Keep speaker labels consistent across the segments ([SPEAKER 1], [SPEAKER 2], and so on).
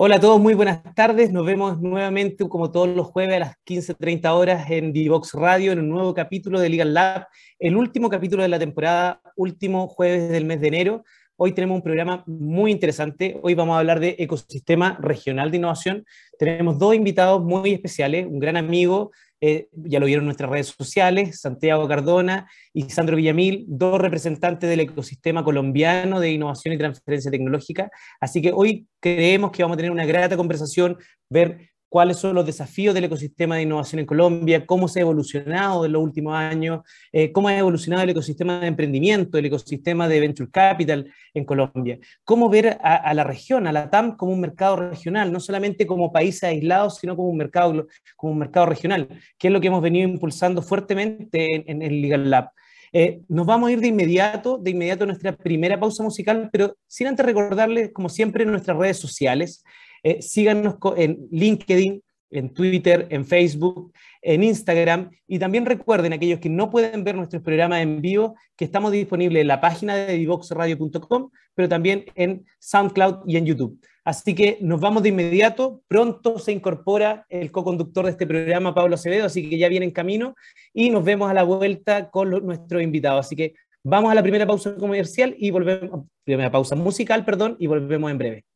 [SPEAKER 1] Hola a todos, muy buenas tardes. Nos vemos nuevamente, como todos los jueves, a las 15.30 horas en Divox Radio, en un nuevo capítulo de Legal Lab, el último capítulo de la temporada, último jueves del mes de enero. Hoy tenemos un programa muy interesante. Hoy vamos a hablar de ecosistema regional de innovación. Tenemos dos invitados muy especiales, un gran amigo eh, ya lo vieron en nuestras redes sociales, Santiago Cardona y Sandro Villamil, dos representantes del ecosistema colombiano de innovación y transferencia tecnológica. Así que hoy creemos que vamos a tener una grata conversación, ver cuáles son los desafíos del ecosistema de innovación en Colombia, cómo se ha evolucionado en los últimos años, eh, cómo ha evolucionado el ecosistema de emprendimiento, el ecosistema de venture capital en Colombia, cómo ver a, la región, a la TAM como un mercado regional, no solamente como países aislados, sino como un mercado, como un mercado regional, que es lo que hemos venido impulsando fuertemente en, el Legal Lab. Eh, nos vamos a ir de inmediato, de inmediato a nuestra primera pausa musical, pero sin antes recordarles, como siempre, nuestras redes sociales. Eh, síganos en LinkedIn, en Twitter, en Facebook, en Instagram. Y también recuerden, aquellos que no pueden ver nuestros programas en vivo, que estamos disponibles en la página de divoxradio.com, pero también en SoundCloud y en YouTube. Así que nos vamos de inmediato. Pronto se incorpora el co-conductor de este programa, Pablo Acevedo, así que ya viene en camino y nos vemos a la vuelta con nuestros invitados. Así que vamos a la primera pausa comercial y volvemos, primera pausa musical, perdón, y volvemos en breve.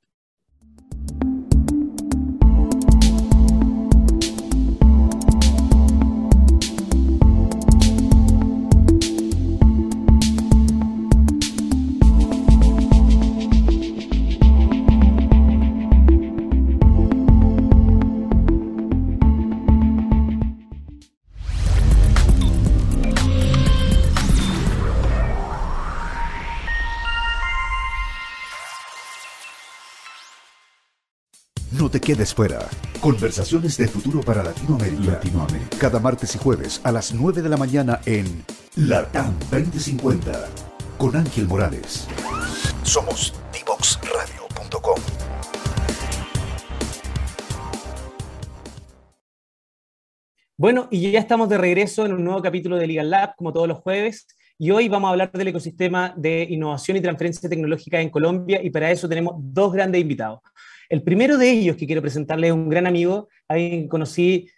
[SPEAKER 2] Te quedes fuera. Conversaciones de futuro para Latinoamérica. Latinoamérica. Cada martes y jueves a las 9 de la mañana en Latam 2050 con Ángel Morales. Somos divoxradio.com.
[SPEAKER 1] Bueno, y ya estamos de regreso en un nuevo capítulo de Legal Lab, como todos los jueves. Y hoy vamos a hablar del ecosistema de innovación y transferencia tecnológica en Colombia y para eso tenemos dos grandes invitados. El primero de ellos que quiero presentarles es un gran amigo, alguien que conocí,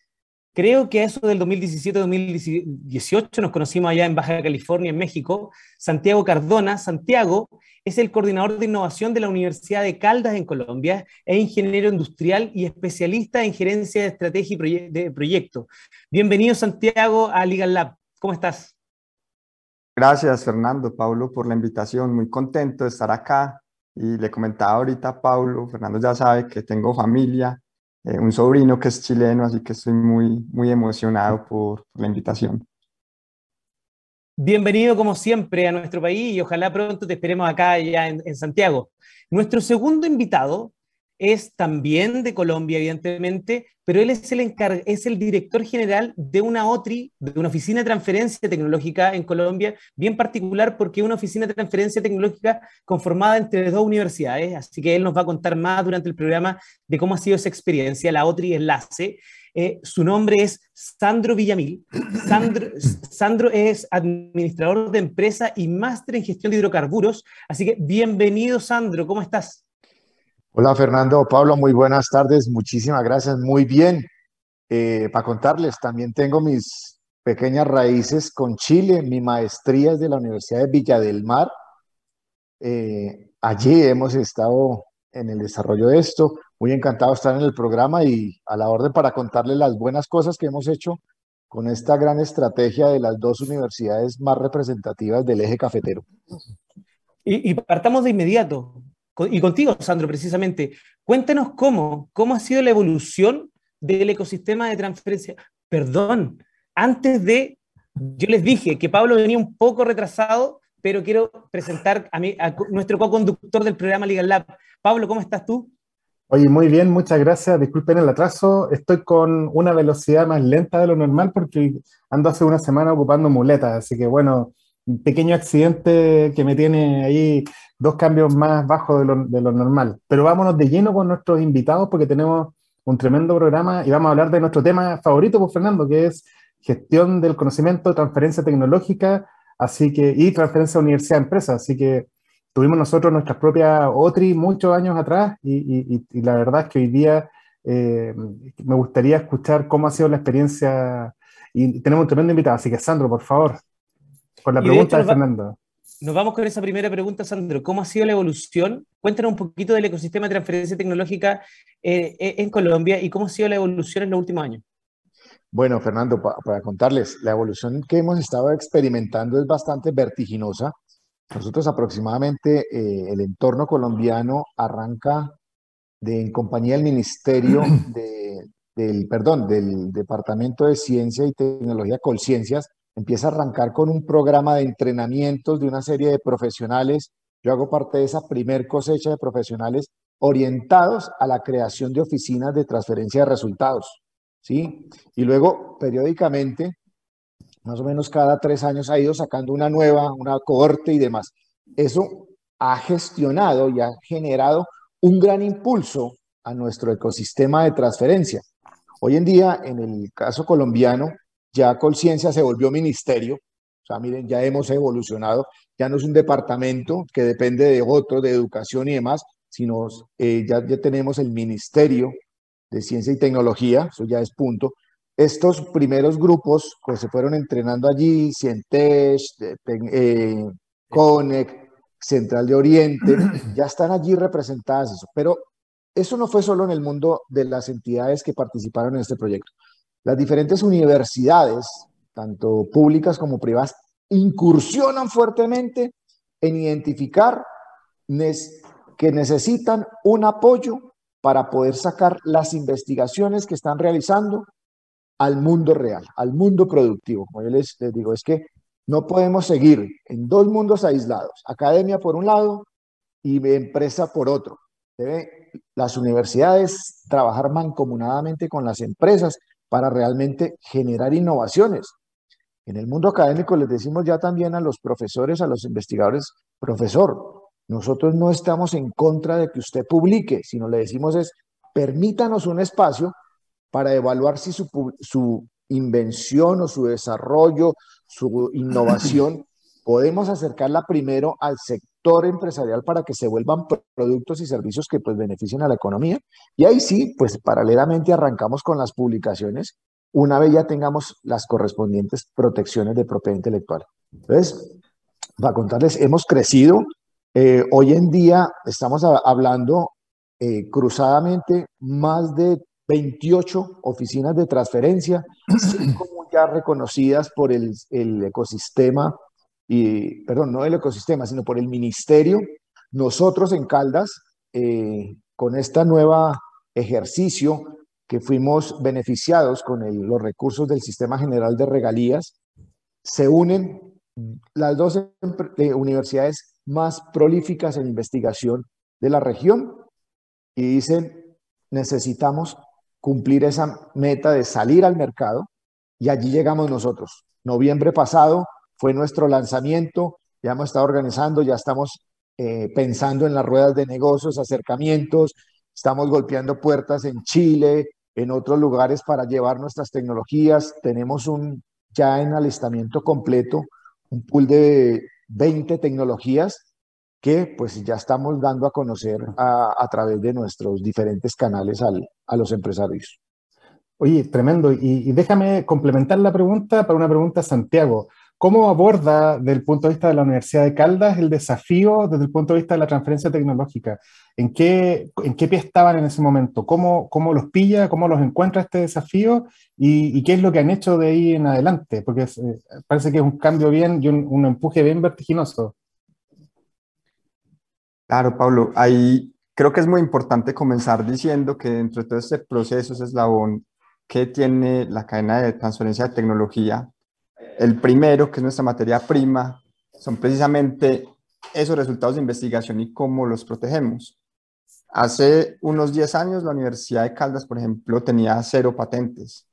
[SPEAKER 1] creo que eso del 2017-2018, nos conocimos allá en Baja California, en México, Santiago Cardona. Santiago es el coordinador de innovación de la Universidad de Caldas en Colombia, es ingeniero industrial y especialista en gerencia de estrategia y de proyectos. Bienvenido, Santiago, a Legal Lab. ¿Cómo estás?
[SPEAKER 3] Gracias, Fernando, Pablo, por la invitación. Muy contento de estar acá y le comentaba ahorita a Paulo, Fernando ya sabe que tengo familia, eh, un sobrino que es chileno, así que estoy muy, muy emocionado por, la invitación.
[SPEAKER 1] Bienvenido como siempre a nuestro país y ojalá pronto te esperemos acá ya en, en Santiago. Nuestro segundo invitado es también de Colombia, evidentemente, pero él es el, es el director general de una OTRI, de una oficina de transferencia tecnológica en Colombia, bien particular porque es una oficina de transferencia tecnológica conformada entre dos universidades, así que él nos va a contar más durante el programa de cómo ha sido esa experiencia, la OTRI Enlace. Eh, su nombre es Sandro Villamil. Sandro, Sandro es administrador de empresa y máster en gestión de hidrocarburos, así que bienvenido Sandro, ¿cómo estás?
[SPEAKER 4] Hola Fernando, Pablo, muy buenas tardes, muchísimas gracias, muy bien. Eh, para contarles, también tengo mis pequeñas raíces con Chile, mi maestría es de la Universidad de Villa del Mar. Eh, allí hemos estado en el desarrollo de esto, muy encantado de estar en el programa y a la orden para contarles las buenas cosas que hemos hecho con esta gran estrategia de las dos universidades más representativas del eje cafetero.
[SPEAKER 1] Y, y partamos de inmediato y contigo, Sandro, precisamente. Cuéntanos cómo, cómo ha sido la evolución del ecosistema de transferencia. Perdón, antes de, yo les dije que Pablo venía un poco retrasado, pero quiero presentar a, mí, a nuestro co-conductor del programa Legal Lab. Pablo, ¿cómo estás tú?
[SPEAKER 5] Oye, muy bien, muchas gracias. Disculpen el atraso. Estoy con una velocidad más lenta de lo normal porque ando hace una semana ocupando muletas, así que bueno, un pequeño accidente que me tiene ahí dos cambios más bajos de lo, normal. Pero vámonos de lleno con nuestros invitados porque tenemos un tremendo programa y vamos a hablar de nuestro tema favorito, pues Fernando, que es gestión del conocimiento, transferencia tecnológica, así que, y transferencia universidad-empresa. Así que tuvimos nosotros nuestras propias OTRI muchos años atrás y, y, la verdad es que hoy día eh, me gustaría escuchar cómo ha sido la experiencia y tenemos un tremendo invitado, así que Sandro, por favor, con la pregunta de, Fernando.
[SPEAKER 1] Nos vamos con esa primera pregunta, Sandro. ¿Cómo ha sido la evolución? Cuéntanos un poquito del ecosistema de transferencia tecnológica eh, eh, en Colombia y cómo ha sido la evolución en los últimos años.
[SPEAKER 4] Bueno, Fernando, para contarles, la evolución que hemos estado experimentando es bastante vertiginosa. Nosotros aproximadamente eh, el entorno colombiano arranca de, en compañía del Ministerio de, del, perdón, del Departamento de Ciencia y Tecnología Colciencias, empieza a arrancar con un programa de entrenamientos de una serie de profesionales. Yo hago parte de esa primer cosecha de profesionales orientados a la creación de oficinas de transferencia de resultados. ¿sí? Y luego, periódicamente, más o menos cada tres años, ha ido sacando una nueva, una cohorte y demás. Eso ha gestionado y ha generado un gran impulso a nuestro ecosistema de transferencia. Hoy en día, en el caso colombiano, ya Colciencia se volvió ministerio. O sea, miren, ya hemos evolucionado. Ya no es un departamento que depende de otro, de educación y demás, sino eh, ya, ya tenemos el Ministerio de Ciencia y Tecnología, eso ya es punto. Estos primeros grupos pues se fueron entrenando allí, Cientech, eh, Conec, Central de Oriente, ya están allí representadas eso. Pero eso no fue solo en el mundo de las entidades que participaron en este proyecto. Las diferentes universidades, tanto públicas como privadas, incursionan fuertemente en identificar que necesitan un apoyo para poder sacar las investigaciones que están realizando al mundo real, al mundo productivo. Como yo les, digo, es que no podemos seguir en dos mundos aislados, academia por un lado y empresa por otro. Debe las universidades trabajar mancomunadamente con las empresas para realmente generar innovaciones. En el mundo académico les decimos ya también a los profesores, a los investigadores, profesor, nosotros no estamos en contra de que usted publique, sino le decimos es, permítanos un espacio para evaluar si su, su invención o su desarrollo, su innovación, podemos acercarla primero al sector empresarial para que se vuelvan productos y servicios que pues beneficien a la economía. Y ahí sí, pues paralelamente arrancamos con las publicaciones una vez ya tengamos las correspondientes protecciones de propiedad intelectual. Entonces, para contarles, hemos crecido eh, hoy en día estamos hablando eh, cruzadamente más de 28 oficinas de transferencia, como ya reconocidas por el, ecosistema, y, perdón, no el ecosistema, sino por el ministerio. Nosotros en Caldas, eh, con este nuevo ejercicio que fuimos beneficiados con los recursos del Sistema General de Regalías, se unen las dos universidades más prolíficas en investigación de la región y dicen, necesitamos cumplir esa meta de salir al mercado y allí llegamos nosotros. Noviembre pasado fue nuestro lanzamiento, ya hemos estado organizando, ya estamos eh, pensando en las ruedas de negocios, acercamientos, estamos golpeando puertas en Chile, en otros lugares para llevar nuestras tecnologías. Tenemos un ya en alistamiento completo, un pool de 20 tecnologías que pues ya estamos dando a conocer a, través de nuestros diferentes canales a los empresarios.
[SPEAKER 5] Oye, tremendo. Y, déjame complementar la pregunta para una pregunta Santiago. ¿Cómo aborda desde el punto de vista de la Universidad de Caldas el desafío desde el punto de vista de la transferencia tecnológica? ¿En qué, en qué pie estaban en ese momento? ¿Cómo, ¿Cómo los pilla? ¿Cómo los encuentra este desafío? ¿Y, qué es lo que han hecho de ahí en adelante? Porque eh, parece que es un cambio bien y un, empuje bien vertiginoso.
[SPEAKER 3] Claro, Pablo, ahí creo que es muy importante comenzar diciendo que dentro de todo este proceso, ese eslabón que tiene la cadena de transferencia de tecnología, el primero, que es nuestra materia prima, son precisamente esos resultados de investigación y cómo los protegemos. Hace unos 10 años la Universidad de Caldas, por ejemplo, tenía cero patentes.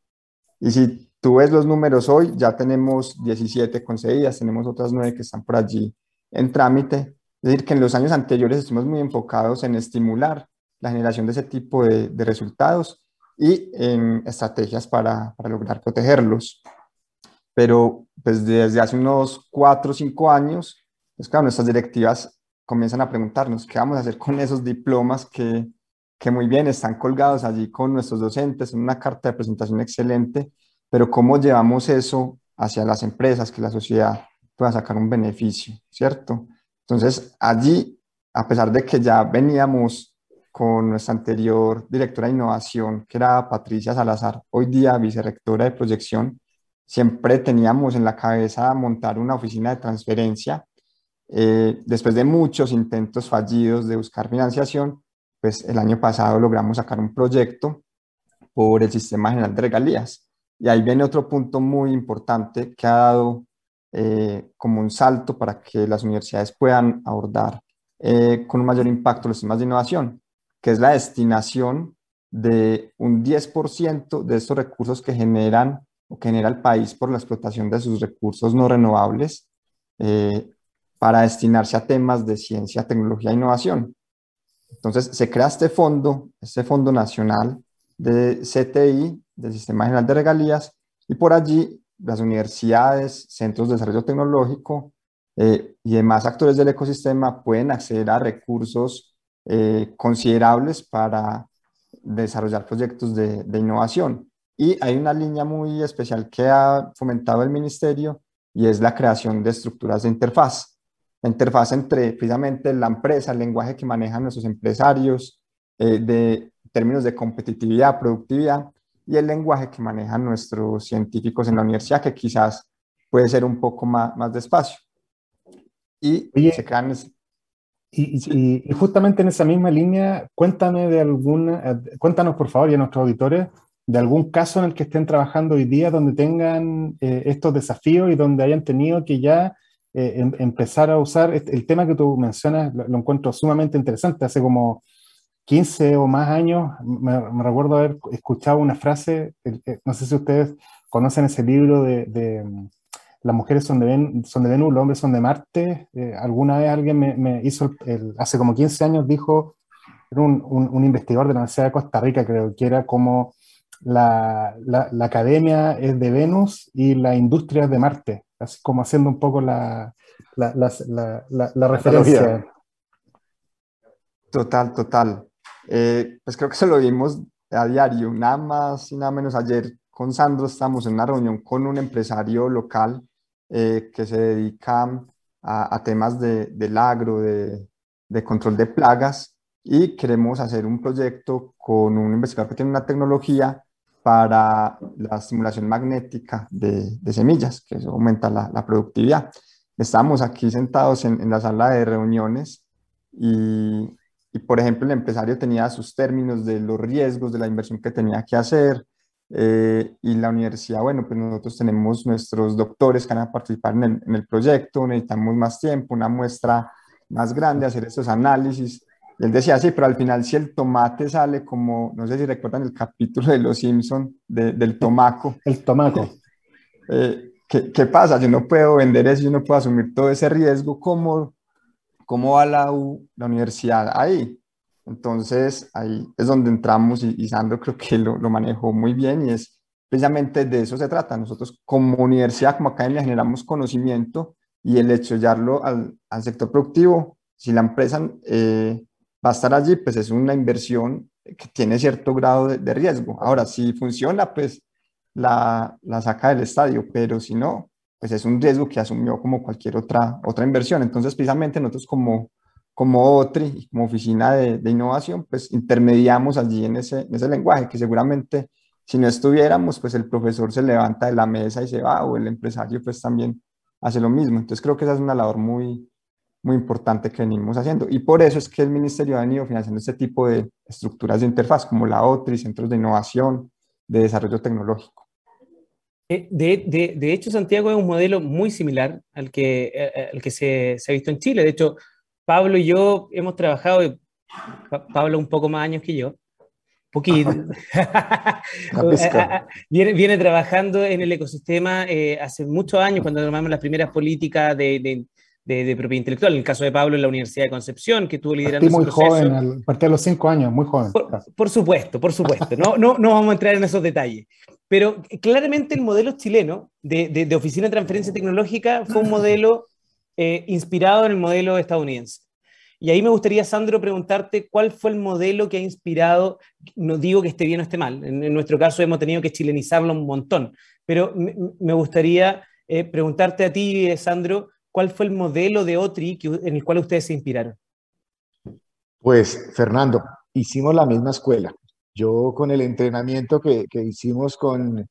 [SPEAKER 3] Y si tú ves los números hoy, ya tenemos 17 concedidas, tenemos otras 9 que están por allí en trámite. Es decir, que en los años anteriores estuvimos muy enfocados en estimular la generación de ese tipo de, resultados y en estrategias para lograr protegerlos. Pero pues desde hace unos cuatro o cinco años, pues claro, nuestras directivas comienzan a preguntarnos qué vamos a hacer con esos diplomas que, que muy bien están colgados allí con nuestros docentes en una carta de presentación excelente, pero cómo llevamos eso hacia las empresas, que la sociedad pueda sacar un beneficio, ¿cierto? Entonces, allí, a pesar de que ya veníamos con nuestra anterior directora de innovación, que era Patricia Salazar, hoy día vicerectora de proyección, siempre teníamos en la cabeza montar una oficina de transferencia. Eh, después de muchos intentos fallidos de buscar financiación, pues el año pasado logramos sacar un proyecto por el Sistema General de Regalías. Y ahí viene otro punto muy importante que ha dado eh, como un salto para que las universidades puedan abordar eh, con un mayor impacto los temas de innovación, que es la destinación de un 10% de estos recursos que generan o genera el país por la explotación de sus recursos no renovables eh, para destinarse a temas de ciencia, tecnología e innovación. Entonces se crea este fondo, este Fondo Nacional de CTI, del Sistema General de Regalías, y por allí las universidades, centros de desarrollo tecnológico eh, y demás actores del ecosistema pueden acceder a recursos eh, considerables para desarrollar proyectos de, innovación. Y hay una línea muy especial que ha fomentado el ministerio y es la creación de estructuras de interfaz. La interfaz entre precisamente la empresa, el lenguaje que manejan nuestros empresarios, eh, de términos de competitividad, productividad, y el lenguaje que manejan nuestros científicos en la universidad, que quizás puede ser un poco más, más despacio.
[SPEAKER 5] Y se crean... Y, y, justamente en esa misma línea, cuéntame de alguna, cuéntanos por favor y a nuestros auditores de algún caso en el que estén trabajando hoy día donde tengan eh, estos desafíos y donde hayan tenido que ya eh, em, empezar a usar el tema que tú mencionas, lo, encuentro sumamente interesante. Hace como 15 o más años, me, recuerdo haber escuchado una frase, no sé si ustedes conocen ese libro de, mm, Las mujeres son de, Ven, son de Venus, los hombres son de Marte. Eh, alguna vez alguien me, hizo, hace como 15 años dijo, era un, un, investigador de la Universidad de Costa Rica, creo que era como la, la, la, academia es de Venus y la industria es de Marte, así como haciendo un poco la, la referencia.
[SPEAKER 3] Total, total. Eh, pues creo que se lo vimos a diario, nada más y nada menos ayer con Sandro estamos en una reunión con un empresario local eh, que se dedica a, temas de, del agro, de, de, control de plagas y queremos hacer un proyecto con un investigador que tiene una tecnología para la estimulación magnética de, de semillas, que eso aumenta la, la productividad. Estamos aquí sentados en, en la sala de reuniones y, y por ejemplo el empresario tenía sus términos de los riesgos de la inversión que tenía que hacer eh, y la universidad, bueno, pues nosotros tenemos nuestros doctores que van a participar en el, en el, proyecto, necesitamos más tiempo, una muestra más grande, hacer estos análisis. Y él decía, sí, pero al final si el tomate sale como, no sé si recuerdan el capítulo de Los Simpson de, del tomaco.
[SPEAKER 5] El tomaco.
[SPEAKER 3] Eh, ¿qué, ¿qué, pasa? Yo no puedo vender eso, yo no puedo asumir todo ese riesgo, ¿cómo ¿Cómo va la, la universidad ahí? Entonces, ahí es donde entramos y, Sandro creo que lo, lo, manejó muy bien y es precisamente de eso se trata. Nosotros como universidad, como academia, generamos conocimiento y el hecho de llevarlo al, al sector productivo, si la empresa eh, va a estar allí, pues es una inversión que tiene cierto grado de, riesgo. Ahora, si funciona, pues la, la saca del estadio, pero si no, pues es un riesgo que asumió como cualquier otra, otra inversión. Entonces, precisamente nosotros como, como OTRI, como oficina de, de innovación, pues intermediamos allí en ese, en ese lenguaje que seguramente si no estuviéramos, pues el profesor se levanta de la mesa y se va, o el empresario pues también hace lo mismo. Entonces creo que esa es una labor muy, muy importante que venimos haciendo. Y por eso es que el Ministerio ha venido financiando este tipo de estructuras de interfaz, como la OTRI, centros de innovación, de desarrollo tecnológico.
[SPEAKER 1] Eh, de, de, de, hecho, Santiago es un modelo muy similar al que, eh, eh, al que se, se, ha visto en Chile. De hecho, Pablo y yo hemos trabajado, Pablo un poco más años que yo, poquito. viene, viene, trabajando en el ecosistema eh, hace muchos años, cuando tomamos las primeras políticas de, de, de, propiedad intelectual. En el caso de Pablo, en la Universidad de Concepción, que estuvo liderando
[SPEAKER 5] Partí muy joven, partí a los cinco años, muy joven.
[SPEAKER 1] Por, supuesto, por supuesto. No, no, no vamos a entrar en esos detalles. Pero claramente el modelo chileno de, de, oficina de transferencia tecnológica fue un modelo eh, inspirado en el modelo estadounidense. Y ahí me gustaría, Sandro, preguntarte cuál fue el modelo que ha inspirado, no digo que esté bien o esté mal, en, nuestro caso hemos tenido que chilenizarlo un montón, pero me, gustaría eh, preguntarte a ti, Sandro, ¿cuál fue el modelo de OTRI en el cual ustedes se inspiraron?
[SPEAKER 4] Pues, Fernando, hicimos la misma escuela. Yo con el entrenamiento que, hicimos con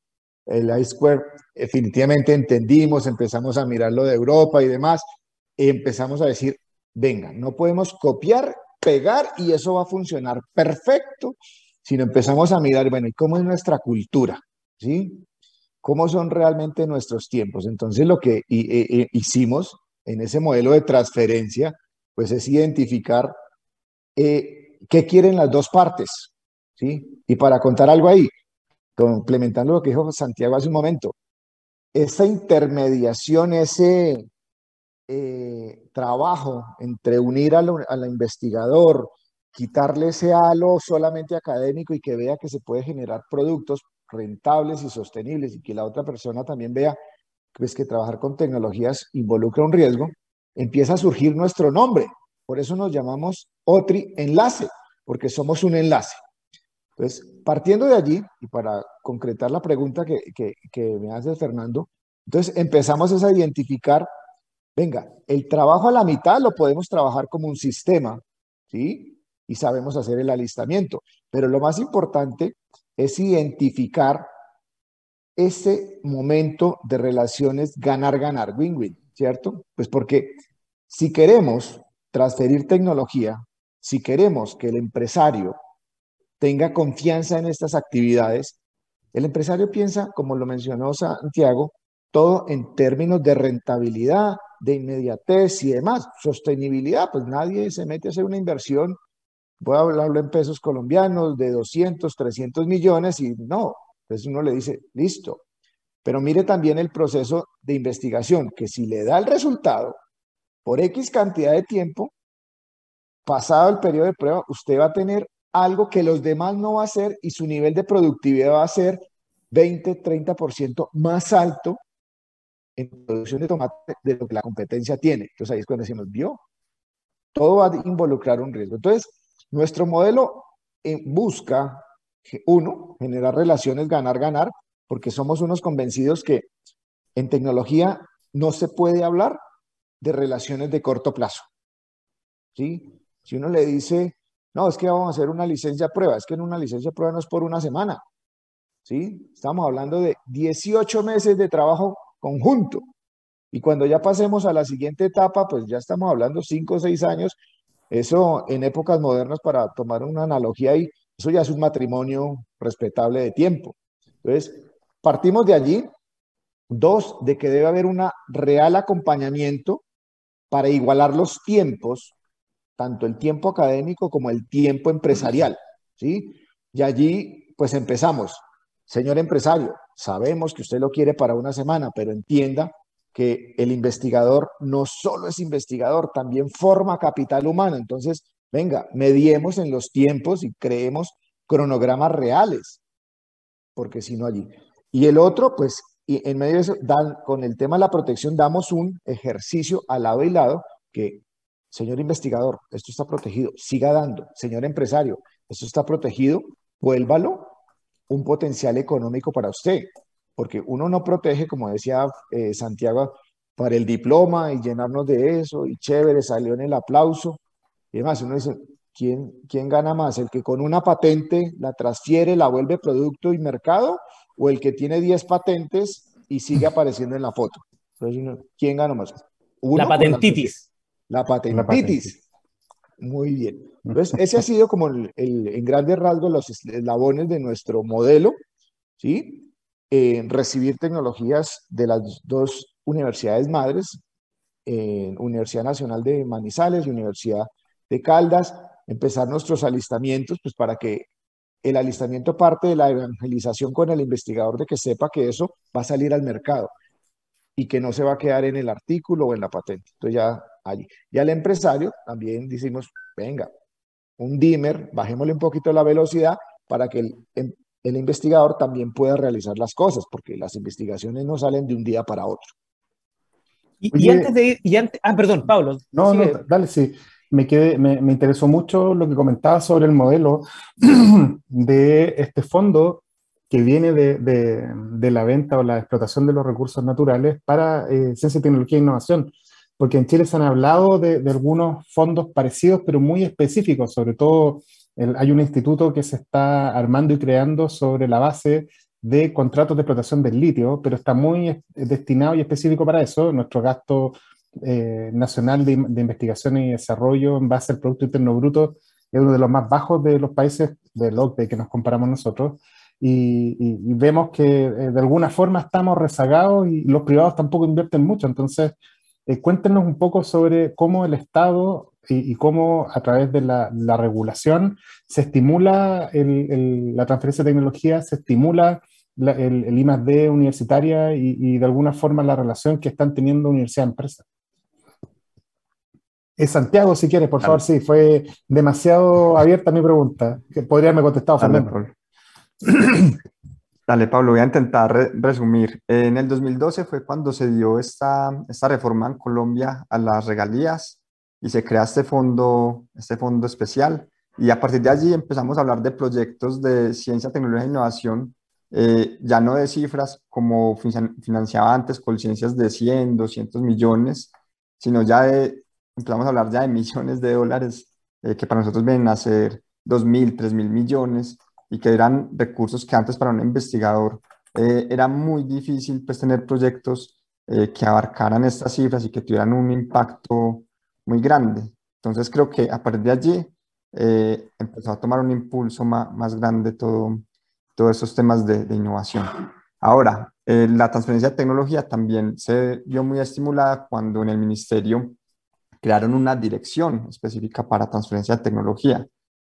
[SPEAKER 4] el iSquare, definitivamente entendimos, empezamos a mirar lo de Europa y demás, y empezamos a decir, venga, no podemos copiar, pegar y eso va a funcionar perfecto, sino empezamos a mirar, bueno, ¿y cómo es nuestra cultura? ¿Sí? ¿Cómo son realmente nuestros tiempos? Entonces lo que hicimos en ese modelo de transferencia, pues es identificar eh, qué quieren las dos partes, ¿sí? Y para contar algo ahí, complementando lo que dijo Santiago hace un momento, esa intermediación, ese eh, trabajo entre unir al investigador, quitarle ese halo solamente académico y que vea que se puede generar productos rentables y sostenibles y que la otra persona también vea pues, que trabajar con tecnologías involucra un riesgo, empieza a surgir nuestro nombre. Por eso nos llamamos OTRI Enlace, porque somos un enlace. Entonces, partiendo de allí, y para concretar la pregunta que, que, que me hace Fernando, entonces empezamos a identificar, venga, el trabajo a la mitad lo podemos trabajar como un sistema, ¿sí? Y sabemos hacer el alistamiento, pero lo más importante es identificar ese momento de relaciones ganar-ganar, win-win, ¿cierto? Pues porque si queremos transferir tecnología, si queremos que el empresario tenga confianza en estas actividades, el empresario piensa, como lo mencionó Santiago, todo en términos de rentabilidad, de inmediatez y demás. Sostenibilidad, pues nadie se mete a hacer una inversión voy a hablarlo en pesos colombianos, de 200, 300 millones y no, pues uno le dice, listo. Pero mire también el proceso de investigación, que si le da el resultado por X cantidad de tiempo, pasado el periodo de prueba, usted va a tener algo que los demás no va a hacer y su nivel de productividad va a ser 20, 30% más alto en producción de tomate de lo que la competencia tiene. Entonces ahí es cuando decimos, vio, todo va a involucrar un riesgo. Entonces, nuestro modelo eh, busca, uno, generar relaciones ganar-ganar, porque somos unos convencidos que en tecnología no se puede hablar de relaciones de corto plazo. ¿Sí? Si uno le dice, no, es que vamos a hacer una licencia prueba, es que en una licencia prueba no es por una semana. ¿Sí? Estamos hablando de 18 meses de trabajo conjunto. Y cuando ya pasemos a la siguiente etapa, pues ya estamos hablando 5 o 6 años eso en épocas modernas, para tomar una analogía ahí, eso ya es un matrimonio respetable de tiempo. Entonces, partimos de allí. Dos, de que debe haber un real acompañamiento para igualar los tiempos, tanto el tiempo académico como el tiempo empresarial. ¿sí? Y allí, pues empezamos. Señor empresario, sabemos que usted lo quiere para una semana, pero entienda que el investigador no solo es investigador, también forma capital humano. Entonces, venga, mediemos en los tiempos y creemos cronogramas reales, porque si no allí. Y el otro, pues, y en medio de eso, dan, con el tema de la protección, damos un ejercicio al lado y lado que, señor investigador, esto está protegido, siga dando. Señor empresario, esto está protegido, vuélvalo un potencial económico para usted porque uno no protege, como decía eh, Santiago, para el diploma y llenarnos de eso, y chévere, salió en el aplauso. Y además, uno dice, ¿quién, ¿quién gana más? ¿El que con una patente la transfiere, la vuelve producto y mercado? ¿O el que tiene 10 patentes y sigue apareciendo en la foto? Entonces, ¿quién gana más?
[SPEAKER 1] la patentitis.
[SPEAKER 4] La, patentitis. Muy bien. Entonces, ese ha sido como el, en grandes rasgos los eslabones de nuestro modelo, ¿sí? Recibir tecnologías de las dos universidades madres, Universidad Nacional de Manizales y Universidad de Caldas, empezar nuestros alistamientos, pues para que el alistamiento parte de la evangelización con el investigador de que sepa que eso va a salir al mercado. y que no se va a quedar en el artículo o en la patente. Entonces ya allí. Y al empresario también decimos, venga, un dimmer, bajémosle un poquito la velocidad para que el, em, el investigador también pueda realizar las cosas, porque las investigaciones no salen de un día para otro.
[SPEAKER 1] Y, antes de ir, y antes, ah, perdón, Pablo.
[SPEAKER 5] No, no, dale, sí. Me, quedé, me, me, interesó mucho lo que comentaba sobre el modelo de este fondo que viene de, de, de, la venta o la explotación de los recursos naturales para eh, ciencia, tecnología e innovación. Porque en Chile se han hablado de, de algunos fondos parecidos, pero muy específicos, sobre todo el, hay un instituto que se está armando y creando sobre la base de contratos de explotación del litio, pero está muy destinado y específico para eso. Nuestro gasto eh, nacional de, de, investigación y desarrollo en base al Producto Interno Bruto es uno de los más bajos de los países del OCDE que nos comparamos nosotros. Y, y, y vemos que eh, de alguna forma estamos rezagados y los privados tampoco invierten mucho. Entonces, eh, cuéntenos un poco sobre cómo el Estado y, y cómo a través de la, la regulación se estimula el, el, la transferencia de tecnología, se estimula la, el, el I+.D. universitaria y, y, de alguna forma la relación que están teniendo universidad-empresa. Es Santiago, si quieres, por favor, sí, fue demasiado abierta mi pregunta. Podría haberme contestado, Fernando.
[SPEAKER 3] Dale, Pablo, voy a intentar re resumir. En el 2012 fue cuando se dio esta, esta reforma en Colombia a las regalías y se crea este fondo, este fondo especial. Y a partir de allí empezamos a hablar de proyectos de ciencia, tecnología e innovación eh, ya no de cifras como financiaba antes con ciencias de 100, 200 millones, sino ya de, empezamos a hablar ya de millones de dólares eh, que para nosotros vienen a ser 2.000, 3.000 millones y que eran recursos que antes para un investigador eh, era muy difícil pues tener proyectos eh, que abarcaran estas cifras y que tuvieran un impacto muy grande. Entonces creo que a partir de allí eh, empezó a tomar un impulso más, más grande todo, todos estos temas de, de innovación. Ahora, eh, la transferencia de tecnología también se vio muy estimulada cuando en el ministerio crearon una dirección específica para transferencia de tecnología.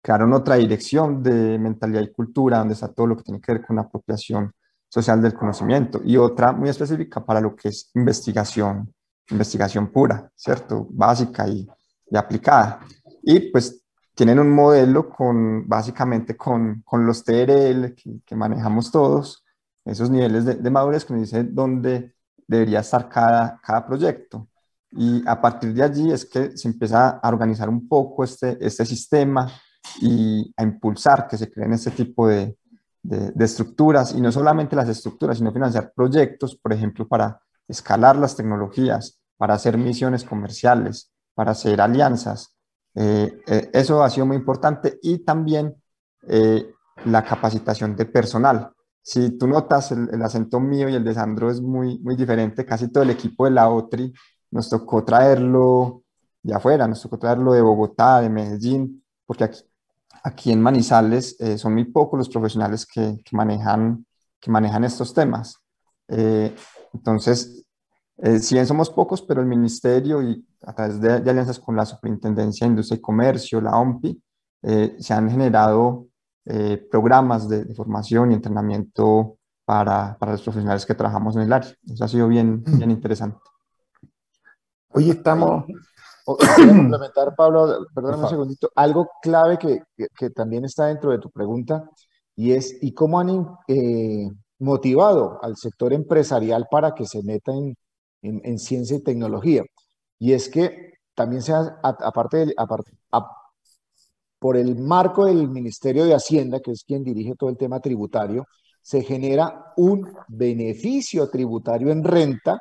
[SPEAKER 3] Crearon otra dirección de mentalidad y cultura, donde está todo lo que tiene que ver con la apropiación social del conocimiento, y otra muy específica para lo que es investigación, investigación pura, ¿cierto? Básica y, y aplicada. Y pues tienen un modelo con, básicamente con, con los TRL que, que, manejamos todos, esos niveles de, de, madurez que nos dice dónde debería estar cada, cada proyecto. Y a partir de allí es que se empieza a organizar un poco este, este sistema y a impulsar que se creen este tipo de, de, de estructuras, y no solamente las estructuras, sino financiar proyectos, por ejemplo, para escalar las tecnologías, para hacer misiones comerciales, para hacer alianzas, eh, eh, eso ha sido muy importante y también eh, la capacitación de personal. Si tú notas, el, el, acento mío y el de Sandro es muy, muy diferente. Casi todo el equipo de la OTRI nos tocó traerlo de afuera, nos tocó traerlo de Bogotá, de Medellín, porque aquí, aquí en Manizales eh, son muy pocos los profesionales que, que, manejan, que manejan estos temas. Eh, entonces, eh, si bien somos pocos, pero el ministerio y a través de, de, alianzas con la Superintendencia de Industria y Comercio, la OMPI, eh, se han generado eh, programas de, de, formación y entrenamiento para, para, los profesionales que trabajamos en el área. Eso ha sido bien, bien interesante.
[SPEAKER 4] Hoy estamos... complementar, Pablo, perdóname un segundito, algo clave que, que, que, también está dentro de tu pregunta y es, ¿y cómo han eh, motivado al sector empresarial para que se meta en, en, en ciencia y tecnología? Y es que también se aparte, de, aparte por el marco del Ministerio de Hacienda, que es quien dirige todo el tema tributario, se genera un beneficio tributario en renta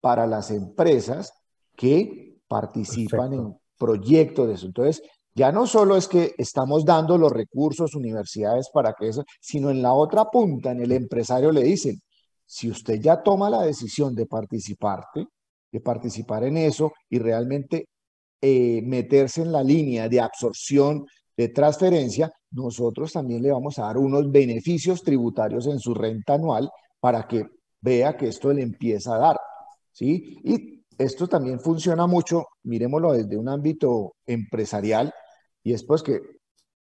[SPEAKER 4] para las empresas que participan Perfecto. en proyectos de eso. Entonces, ya no solo es que estamos dando los recursos, universidades para que eso, sino en la otra punta, en el empresario le dicen, si usted ya toma la decisión de participarte, de participar en eso y realmente eh, meterse en la línea de absorción, de transferencia, nosotros también le vamos a dar unos beneficios tributarios en su renta anual para que vea que esto le empieza a dar. ¿sí? Y esto también funciona mucho, miremoslo desde un ámbito empresarial, y es pues que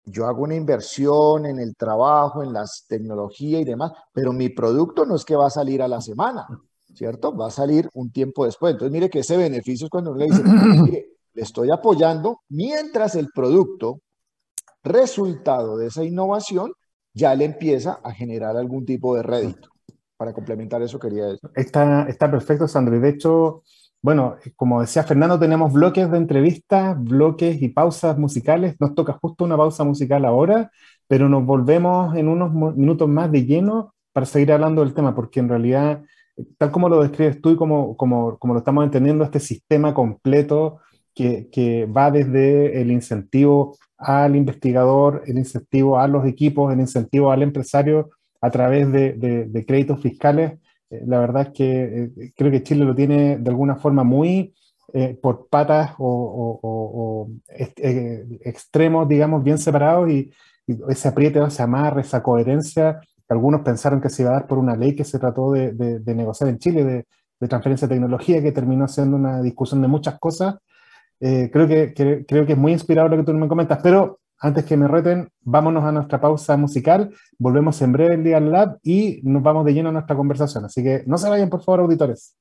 [SPEAKER 4] yo hago una inversión en el trabajo, en las tecnologías y demás, pero mi producto no es que va a salir a la semana, ¿cierto? Va a salir un tiempo después. Entonces, mire que ese beneficio es cuando uno le dice, mire, le estoy apoyando mientras el producto resultado de esa innovación ya le empieza a generar algún tipo de rédito. Para complementar eso quería decir.
[SPEAKER 5] Está, está perfecto, Sandro. De hecho, bueno, como decía Fernando, tenemos bloques de entrevistas, bloques y pausas musicales. Nos toca justo una pausa musical ahora, pero nos volvemos en unos minutos más de lleno para seguir hablando del tema, porque en realidad, tal como lo describes tú y como, como, como lo estamos entendiendo, este sistema completo que, que va desde el incentivo al investigador, el incentivo a los equipos, el incentivo al empresario a través de, de, créditos fiscales. Eh, la verdad es que eh, creo que Chile lo tiene de alguna forma muy eh, por patas o, extremos, digamos, bien separados y, ese apriete, ese amarre, esa coherencia, algunos pensaron que se iba a dar por una ley que se trató de, de negociar en Chile, de, transferencia de tecnología, que terminó siendo una discusión de muchas cosas. Eh, creo, que, creo que es muy inspirador lo que tú me comentas, pero antes que me reten, vámonos a nuestra pausa musical, volvemos en breve el día al lab y nos vamos de lleno a nuestra conversación. Así que no se vayan, por favor, auditores.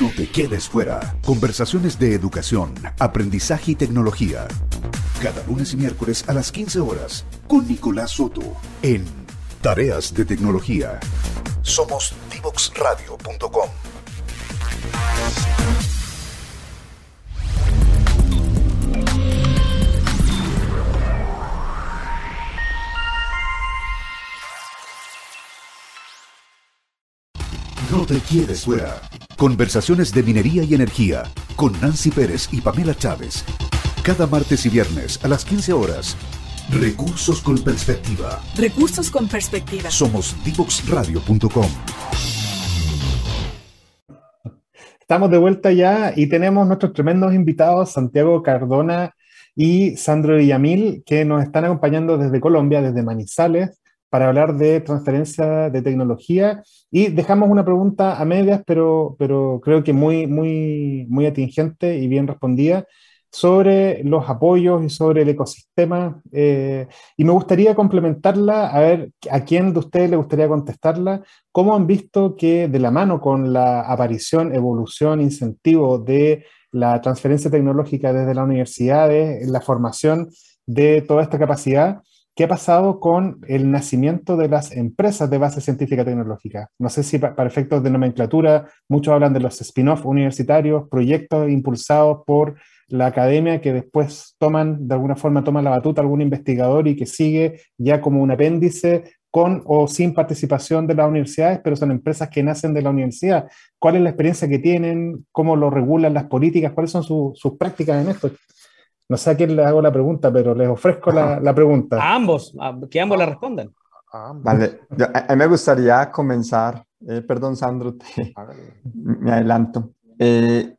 [SPEAKER 2] No te quedes fuera. Conversaciones de educación, aprendizaje y tecnología. Cada lunes y miércoles a las 15 horas con Nicolás Soto en Tareas de Tecnología. Somos divoxradio.com. te quieres fuera. Conversaciones de minería y energía con Nancy Pérez y Pamela Chávez. Cada martes y viernes a las 15 horas. Recursos con perspectiva.
[SPEAKER 6] Recursos con perspectiva.
[SPEAKER 2] Somos divoxradio.com.
[SPEAKER 5] Estamos de vuelta ya y tenemos nuestros tremendos invitados, Santiago Cardona y Sandro Villamil, que nos están acompañando desde Colombia, desde Manizales, para hablar de transferencia de tecnología y dejamos una pregunta a medias, pero, pero creo que muy, muy, muy atingente y bien respondida sobre los apoyos y sobre el ecosistema. Eh, y me gustaría complementarla, a ver a quién de ustedes le gustaría contestarla. ¿Cómo han visto que de la mano con la aparición, evolución, incentivo de la transferencia tecnológica desde las universidades, la formación de toda esta capacidad, ¿Qué ha pasado con el nacimiento de las empresas de base científica tecnológica? No sé si para efectos de nomenclatura, muchos hablan de los spin-off universitarios, proyectos impulsados por la academia que después toman, de alguna forma, toman la batuta algún investigador y que sigue ya como un apéndice con o sin participación de las universidades, pero son empresas que nacen de la universidad. ¿Cuál es la experiencia que tienen? ¿Cómo lo regulan las políticas? ¿Cuáles son sus prácticas en esto? No sé a quién le hago la pregunta, pero les ofrezco la, la pregunta.
[SPEAKER 1] A ambos, que ambos la respondan.
[SPEAKER 3] Vale, a, mí me gustaría comenzar, eh, perdón Sandro, me adelanto. Eh,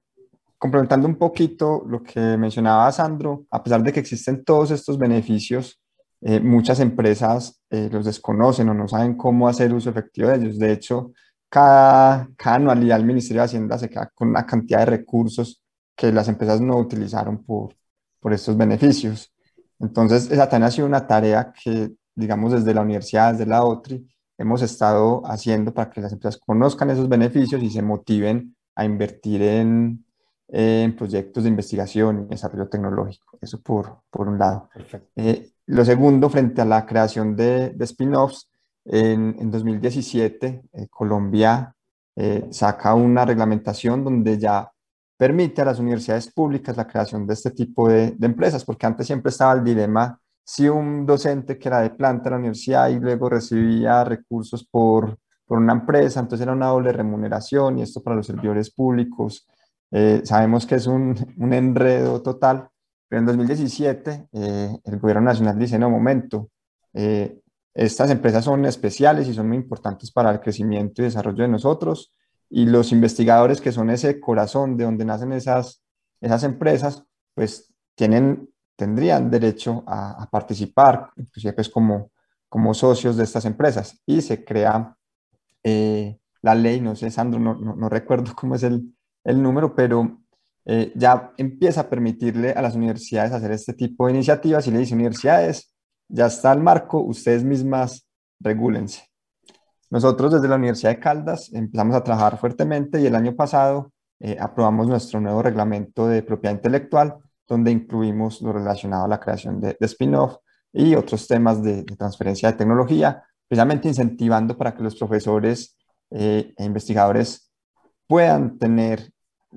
[SPEAKER 3] complementando un poquito lo que mencionaba Sandro, a pesar de que existen todos estos beneficios, eh, muchas empresas los desconocen o no saben cómo hacer uso efectivo de ellos. De hecho, cada, cada anualidad el Ministerio de Hacienda se queda con una cantidad de recursos que las empresas no utilizaron por, por estos beneficios. Entonces, esa también ha sido una tarea que, digamos, desde la universidad, desde la OTRI, hemos estado haciendo para que las empresas conozcan esos beneficios y se motiven a invertir en, en proyectos de investigación y desarrollo tecnológico. Eso por, por un lado. Eh, lo segundo, frente a la creación de, de spin-offs, en, en, 2017 eh, Colombia eh, saca una reglamentación donde ya permite a las universidades públicas la creación de este tipo de, empresas, porque antes siempre estaba el dilema si un docente que era de planta de la universidad y luego recibía recursos por, por una empresa, entonces era una doble remuneración y esto para los servidores públicos. Eh, sabemos que es un, un, enredo total, pero en 2017 eh, el gobierno nacional dice, no, momento, eh, estas empresas son especiales y son muy importantes para el crecimiento y desarrollo de nosotros y los investigadores que son ese corazón de donde nacen esas, esas empresas, pues tienen, tendrían derecho a, participar, inclusive pues como, como socios de estas empresas. Y se crea eh, la ley, no sé, Sandro, no, no, recuerdo cómo es el, el número, pero eh, ya empieza a permitirle a las universidades hacer este tipo de iniciativas y le dice, universidades, ya está el marco, ustedes mismas regúlense. Nosotros desde la Universidad de Caldas empezamos a trabajar fuertemente y el año pasado eh, aprobamos nuestro nuevo reglamento de propiedad intelectual, donde incluimos lo relacionado a la creación de, spin-off y otros temas de, transferencia de tecnología, precisamente incentivando para que los profesores eh, e investigadores puedan tener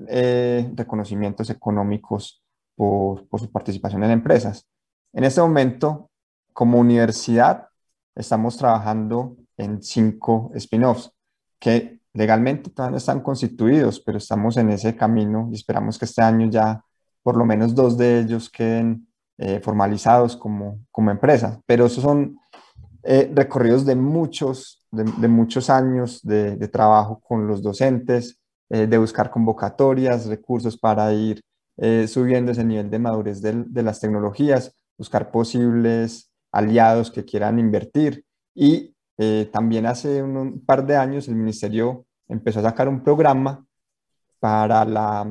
[SPEAKER 3] eh, reconocimientos económicos por, por su participación en empresas. En este momento, como universidad, estamos trabajando en cinco spin-offs que legalmente todavía no están constituidos, pero estamos en ese camino y esperamos que este año ya por lo menos dos de ellos queden eh, formalizados como, como empresas. Pero esos son eh, recorridos de muchos, de, muchos años de, trabajo con los docentes, eh, de buscar convocatorias, recursos para ir subiendo ese nivel de madurez de, de las tecnologías, buscar posibles aliados que quieran invertir y eh, también hace un, par de años el ministerio empezó a sacar un programa para, la,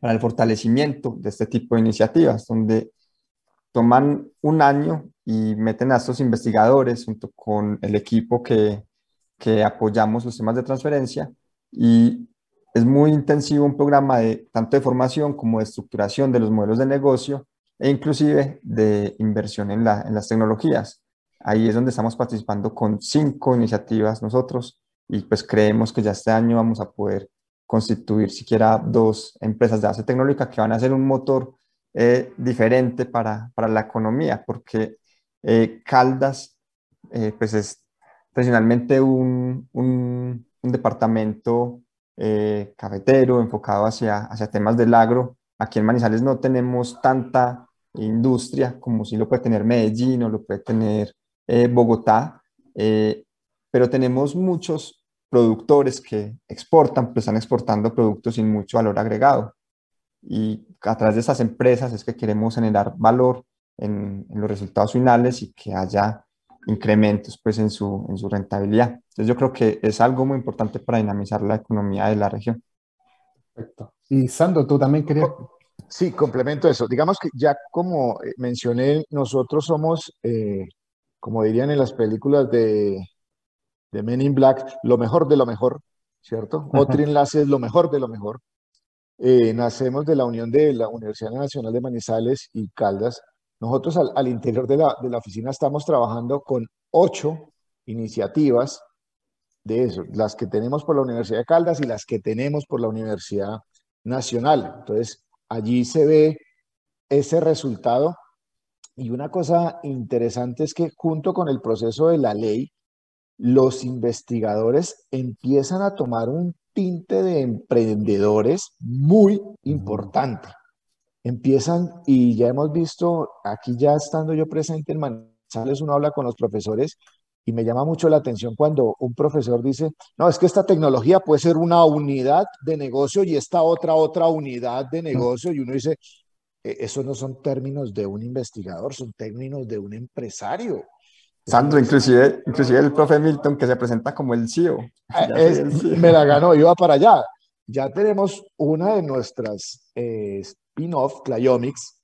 [SPEAKER 3] para el fortalecimiento de este tipo de iniciativas, donde toman un año y meten a estos investigadores junto con el equipo que, que apoyamos los temas de transferencia y es muy intensivo un programa de tanto de formación como de estructuración de los modelos de negocio e inclusive de inversión en, la, en las tecnologías. Ahí es donde estamos participando con cinco iniciativas nosotros y pues creemos que ya este año vamos a poder constituir siquiera dos empresas de base tecnológica que van a ser un motor eh, diferente para, para, la economía, porque eh, Caldas eh, pues es tradicionalmente un, un, departamento cafetero enfocado hacia, hacia temas del agro. Aquí en Manizales no tenemos tanta industria como si lo puede tener Medellín o lo puede tener eh, Bogotá, eh, pero tenemos muchos productores que exportan, pues están exportando productos sin mucho valor agregado. Y a través de esas empresas es que queremos generar valor en, los resultados finales y que haya incrementos pues en su, en su rentabilidad. Entonces yo creo que es algo muy importante para dinamizar la economía de la región.
[SPEAKER 5] Perfecto. Y Sandro, tú también querías...
[SPEAKER 4] Sí, complemento eso. Digamos que ya como eh, mencioné, nosotros somos como dirían en las películas de, de Men in Black, lo mejor de lo mejor, ¿cierto? Otro enlace es lo mejor de lo mejor. Eh, nacemos de la unión de la Universidad Nacional de Manizales y Caldas. Nosotros al, interior de la, de la, oficina estamos trabajando con ocho iniciativas de eso, las que tenemos por la Universidad de Caldas y las que tenemos por la Universidad Nacional. Entonces, allí se ve ese resultado y una cosa interesante es que junto con el proceso de la ley, los investigadores empiezan a tomar un tinte de emprendedores muy importante. Empiezan, y ya hemos visto, aquí ya estando yo presente en Manizales, uno habla con los profesores y me llama mucho la atención cuando un profesor dice, no, es que esta tecnología puede ser una unidad de negocio y esta otra, otra unidad de negocio, y uno dice, e, esos no son términos de un investigador, son términos de un empresario.
[SPEAKER 3] Sandro, inclusive, inclusive el profe Milton que se presenta como el CEO.
[SPEAKER 4] Ah, me la ganó, iba para allá. Ya tenemos una de nuestras eh, spin-off, Clyomics.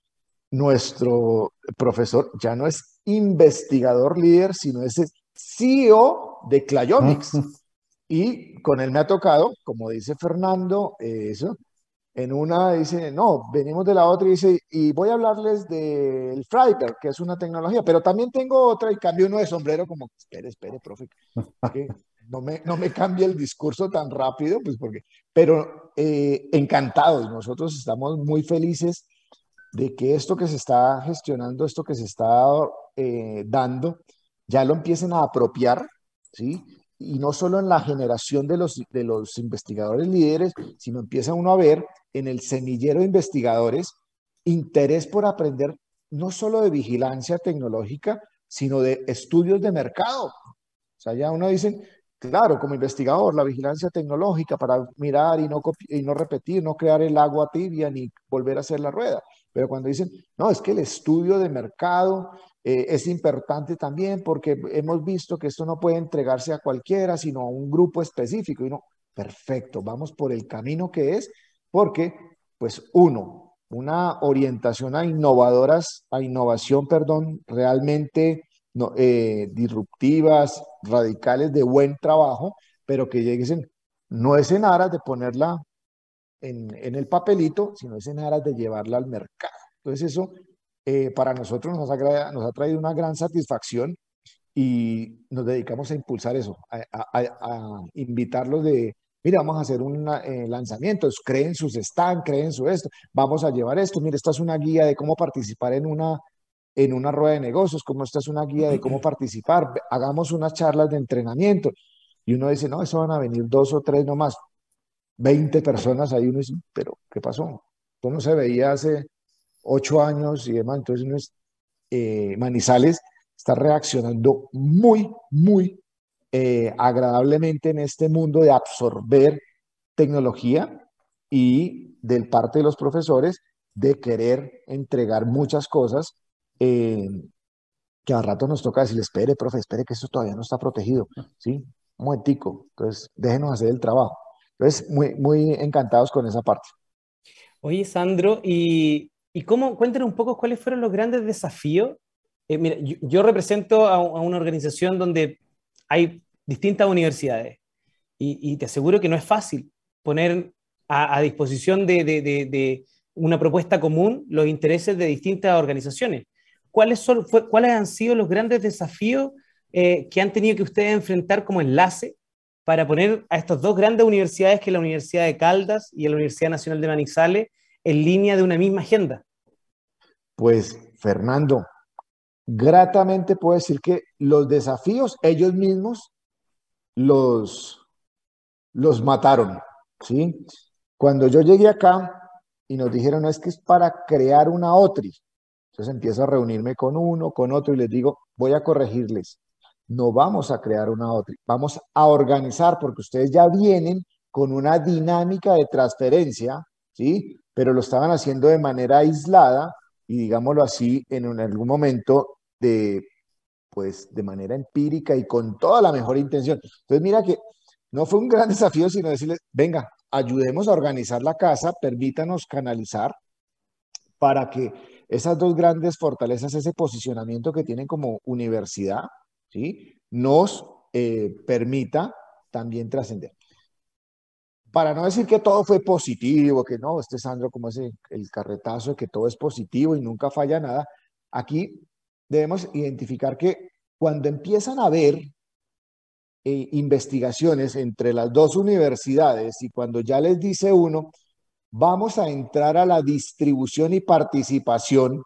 [SPEAKER 4] Nuestro profesor ya no es investigador líder, sino es CEO de Clyomics. y con él me ha tocado, como dice Fernando, eso, en una dice, no, venimos de la otra y dice, y voy a hablarles del Freiberg, que es una tecnología, pero también tengo otra y cambio uno de sombrero como, espere, espere, profe, que no me, no me cambie el discurso tan rápido, pues porque, pero eh, encantados, nosotros estamos muy felices de que esto que se está gestionando, esto que se está eh, dando, ya lo empiecen a apropiar, ¿sí? y no solo en la generación de los, de los investigadores líderes, sino empieza uno a ver en el semillero de investigadores interés por aprender no solo de vigilancia tecnológica, sino de estudios de mercado. O sea, ya uno dice, claro, como investigador, la vigilancia tecnológica para mirar y no, y no repetir, no crear el agua tibia ni volver a hacer la rueda. Pero cuando dicen, no, es que el estudio de mercado eh, es importante también porque hemos visto que esto no puede entregarse a cualquiera, sino a un grupo específico. Y no, perfecto, vamos por el camino que es, porque, pues, uno, una orientación a innovadoras, a innovación, perdón, realmente no, eh, disruptivas, radicales, de buen trabajo, pero que lleguen, no es en aras de ponerla en, el papelito, sino es en aras de llevarla al mercado. Entonces eso eh, para nosotros nos ha, nos ha traído una gran satisfacción y nos dedicamos a impulsar eso, a, a, invitarlos de, mira, vamos a hacer un eh, lanzamiento, creen sus stands, creen su esto, vamos a llevar esto, mira, esta es una guía de cómo participar en una, en una rueda de negocios, como esta es una guía de cómo participar, hagamos unas charlas de entrenamiento. Y uno dice, no, eso van a venir dos o tres nomás, 20 personas ahí, uno dice, pero ¿qué pasó? Esto no se veía hace ocho años y demás, entonces uno es, eh, Manizales está reaccionando muy, muy eh, agradablemente en este mundo de absorber tecnología y del parte de los profesores de querer entregar muchas cosas eh, que a rato nos toca decirle, espere, profe, espere que eso todavía no está protegido, ¿sí? Un momentico, entonces déjenos hacer el trabajo. Entonces, muy, muy encantados con esa parte.
[SPEAKER 1] Oye, Sandro, ¿y, y cómo, cuéntanos un poco cuáles fueron los grandes desafíos? Eh, mira, yo, represento a, una organización donde hay distintas universidades y, te aseguro que no es fácil poner a, disposición de, una propuesta común los intereses de distintas organizaciones. ¿Cuáles, son, ¿Cuáles han sido los grandes desafíos eh, que han tenido que ustedes enfrentar como enlace para poner a estas dos grandes universidades, que es la Universidad de Caldas y la Universidad Nacional de Manizales, en línea de una misma agenda?
[SPEAKER 4] Pues, Fernando, gratamente puedo decir que los desafíos ellos mismos los, los mataron, ¿sí? Cuando yo llegué acá y nos dijeron, es que es para crear una OTRI, entonces empiezo a reunirme con uno, con otro y les digo, voy a corregirles. No vamos a crear una OTRI, vamos a organizar porque ustedes ya vienen con una dinámica de transferencia, ¿sí? Pero lo estaban haciendo de manera aislada y digámoslo así, en algún momento de, pues, de manera empírica y con toda la mejor intención. Entonces, mira que no fue un gran desafío, sino decirles, venga, ayudemos a organizar la casa, permítanos canalizar para que esas dos grandes fortalezas, ese posicionamiento que tienen como universidad, ¿sí? nos eh, permita también trascender. Para no decir que todo fue positivo, que no, este Sandro como ese el carretazo de que todo es positivo y nunca falla nada, aquí debemos identificar que cuando empiezan a haber eh, investigaciones entre las dos universidades y cuando ya les dice uno, vamos a entrar a la distribución y participación,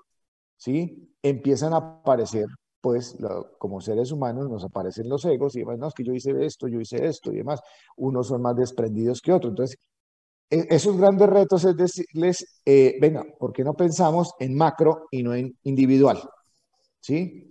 [SPEAKER 4] ¿sí? Empiezan a aparecer, pues, como seres humanos nos aparecen los egos y demás, no, es que yo hice esto, yo hice esto y demás. Unos son más desprendidos que otros. Entonces, e, esos grandes retos es decirles, eh, venga, ¿por qué no pensamos en macro y no en individual? ¿Sí?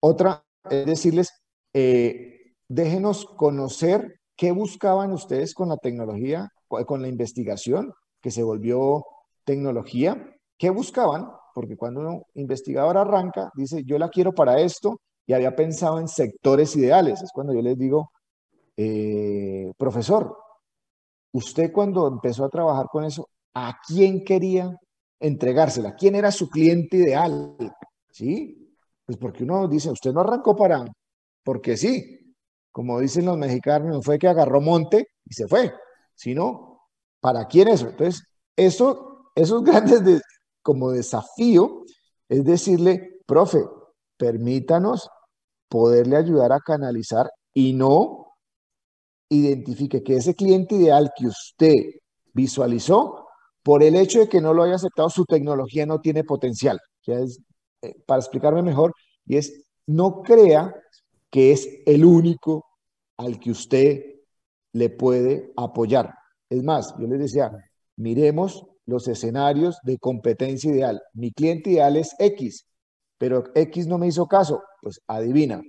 [SPEAKER 4] Otra es decirles, eh, déjenos conocer qué buscaban ustedes con la tecnología, con la investigación, que se volvió tecnología. ¿Qué buscaban? Porque cuando un investigador arranca, dice, yo la quiero para esto, y había pensado en sectores ideales. Es cuando yo les digo, eh, profesor, usted cuando empezó a trabajar con eso, ¿a quién quería entregársela? ¿Quién era su cliente ideal? ¿Sí? Pues porque uno dice, usted no arrancó para, porque sí, como dicen los mexicanos, fue que agarró monte y se fue, sino ¿Para quién eso? Entonces, eso, esos grandes de, como desafío es decirle, profe, permítanos poderle ayudar a canalizar y no identifique que ese cliente ideal que usted visualizó, por el hecho de que no lo haya aceptado, su tecnología no tiene potencial. es, eh, para explicarme mejor, y es, no crea que es el único al que usted le puede apoyar. Es más, yo les decía, miremos los escenarios de competencia ideal. Mi cliente ideal es X, pero X no me hizo caso. Pues adivina,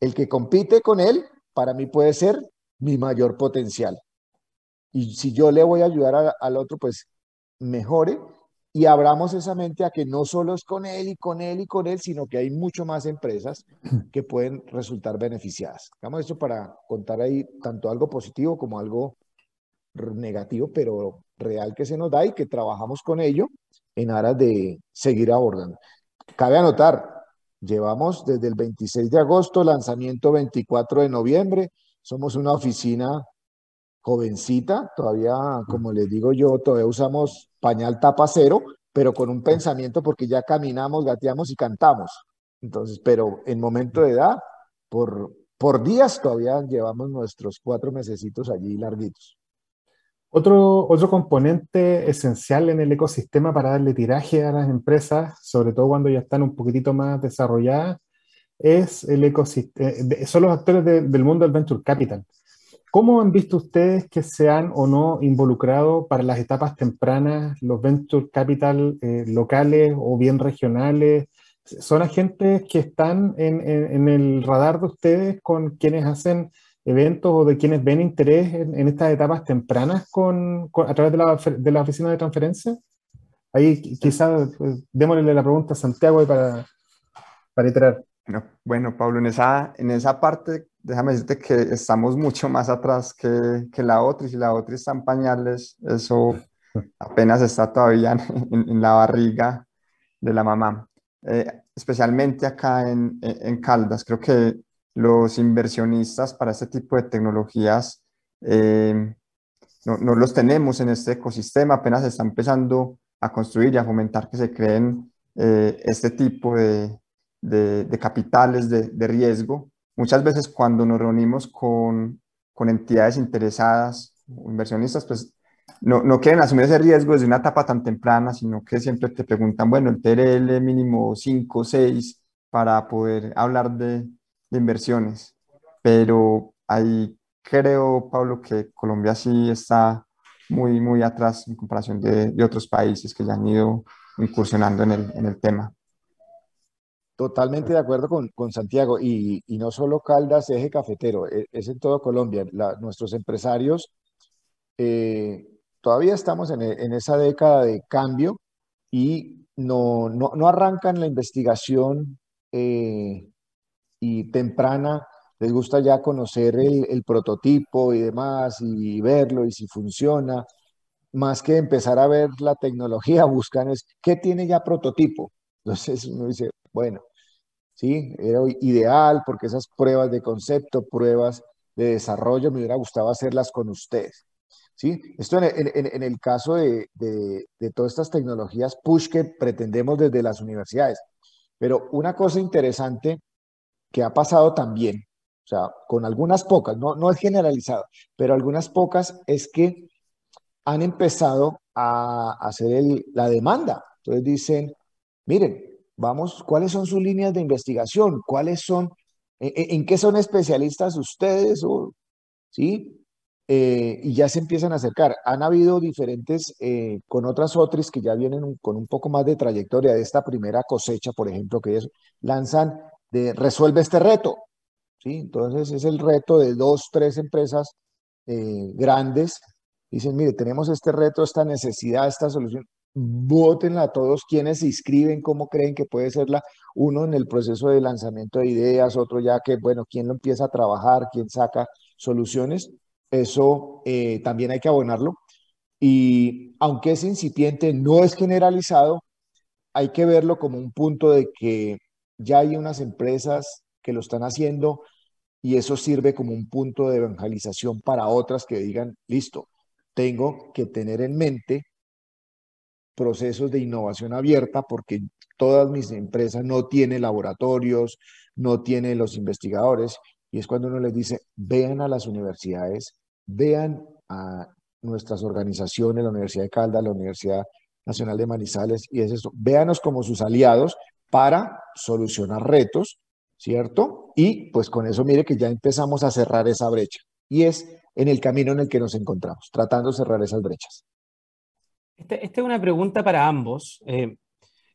[SPEAKER 4] el que compite con él, para mí puede ser mi mayor potencial. Y si yo le voy a ayudar al otro, pues mejore y abramos esa mente a que no solo es con él y con él y con él, sino que hay mucho más empresas que pueden resultar beneficiadas. Hagamos esto para contar ahí tanto algo positivo como algo negativo, pero real que se nos da y que trabajamos con ello en aras de seguir abordando. Cabe anotar, Llevamos desde el 26 de agosto, lanzamiento 24 de noviembre. Somos una oficina jovencita, todavía, como les digo yo, todavía usamos pañal tapa cero, pero con un pensamiento porque ya caminamos, gateamos y cantamos. Entonces, pero en momento de edad, por, por días todavía llevamos nuestros cuatro mesecitos allí larguitos.
[SPEAKER 5] Otro, otro componente esencial en el ecosistema para darle tiraje a las empresas, sobre todo cuando ya están un poquitito más desarrolladas, es el ecosistema, eh, son los actores del mundo del venture capital. ¿Cómo han visto ustedes que se han o no involucrado para las etapas tempranas los venture capital eh, locales o bien regionales? ¿Son agentes que están en, en, el radar de ustedes con quienes hacen eventos o de quienes ven interés en, estas etapas tempranas con, a través de la, de la, oficina de transferencia? Ahí quizás pues, démosle la pregunta a Santiago para, para iterar.
[SPEAKER 3] Bueno, bueno, Pablo, en esa, en esa parte, déjame decirte que estamos mucho más atrás que, que la otra, y si la otra está en pañales, eso apenas está todavía en, en la barriga de la mamá. Eh, especialmente acá en, en Caldas, creo que los inversionistas para este tipo de tecnologías eh, no, no, los tenemos en este ecosistema, apenas se está empezando a construir y a fomentar que se creen eh, este tipo de, de, capitales de, de, riesgo. Muchas veces cuando nos reunimos con, con entidades interesadas, inversionistas, pues no, no, quieren asumir ese riesgo desde una etapa tan temprana, sino que siempre te preguntan, bueno, el TRL mínimo 5, 6 para poder hablar de, de inversiones, pero ahí creo, Pablo, que Colombia sí está muy, muy atrás en comparación de, de otros países que ya han ido incursionando en el, en el tema.
[SPEAKER 4] Totalmente de acuerdo con, Santiago, y, no solo Caldas, eje cafetero, es, es en todo Colombia. Nuestros empresarios, eh, todavía estamos en, en, esa década de cambio y no, no, no arrancan la investigación eh, y temprana, les gusta ya conocer el, el, prototipo y demás y verlo y si funciona, más que empezar a ver la tecnología, buscan es, ¿qué tiene ya prototipo? Entonces uno dice, bueno, sí, era ideal porque esas pruebas de concepto, pruebas de desarrollo, me hubiera gustado hacerlas con ustedes. ¿Sí? Esto en, el caso de, de, todas estas tecnologías push que pretendemos desde las universidades. Pero una cosa interesante que ha pasado también, o sea, con algunas pocas, no, no es generalizado, pero algunas pocas es que han empezado a hacer la demanda. Entonces dicen, miren, vamos, ¿cuáles son sus líneas de investigación? ¿Cuáles son, en, e, en qué son especialistas ustedes? O, ¿Sí? Eh, y ya se empiezan a acercar. Han habido diferentes, eh, con otras otras que ya vienen con un poco más de trayectoria de esta primera cosecha, por ejemplo, que ellos lanzan de resuelve este reto. ¿sí? Entonces es el reto de dos, tres empresas eh, grandes. Dicen, mire, tenemos este reto, esta necesidad, esta solución. Votenla a todos quienes se inscriben, cómo creen que puede ser la, uno en el proceso de lanzamiento de ideas, otro ya que, bueno, quién lo empieza a trabajar, quién saca soluciones. Eso eh, también hay que abonarlo. Y aunque es incipiente, no es generalizado, hay que verlo como un punto de que ya hay unas empresas que lo están haciendo y eso sirve como un punto de evangelización para otras que digan, listo, tengo que tener en mente procesos de innovación abierta porque todas mis empresas no tienen laboratorios, no tienen los investigadores y es cuando uno les dice, vean a las universidades, vean a nuestras organizaciones, la Universidad de Caldas, la Universidad Nacional de Manizales, y es eso, véanos como sus aliados para solucionar retos, ¿cierto? Y pues con eso mire que ya empezamos a cerrar esa brecha. Y es en el camino en el que nos encontramos, tratando de cerrar esas brechas.
[SPEAKER 1] Esta, esta es una pregunta para ambos. Eh,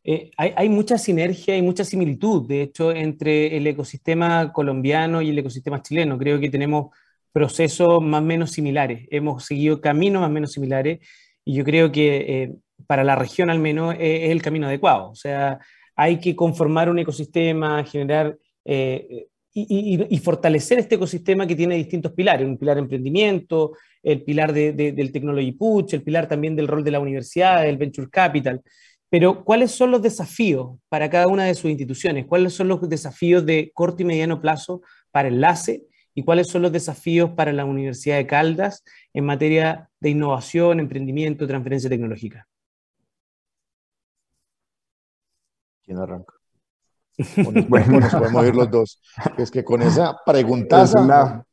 [SPEAKER 1] eh, hay, hay, mucha sinergia y mucha similitud, de hecho, entre el ecosistema colombiano y el ecosistema chileno. Creo que tenemos procesos más o menos similares, hemos seguido caminos más o menos similares y yo creo que eh, para la región al menos es, es el camino adecuado. O sea, hay que conformar un ecosistema, generar eh, y, y, y, fortalecer este ecosistema que tiene distintos pilares, un pilar de emprendimiento, el pilar de, de, del technology push, el pilar también del rol de la universidad, del venture capital. Pero, ¿cuáles son los desafíos para cada una de sus instituciones? ¿Cuáles son los desafíos de corto y mediano plazo para Enlace? ¿Y cuáles son los desafíos para la Universidad de Caldas en materia de innovación, emprendimiento, transferencia tecnológica?
[SPEAKER 4] ¿Quién arranca? Bueno, nos podemos ir los dos. Es que con esa pregunta
[SPEAKER 3] ya,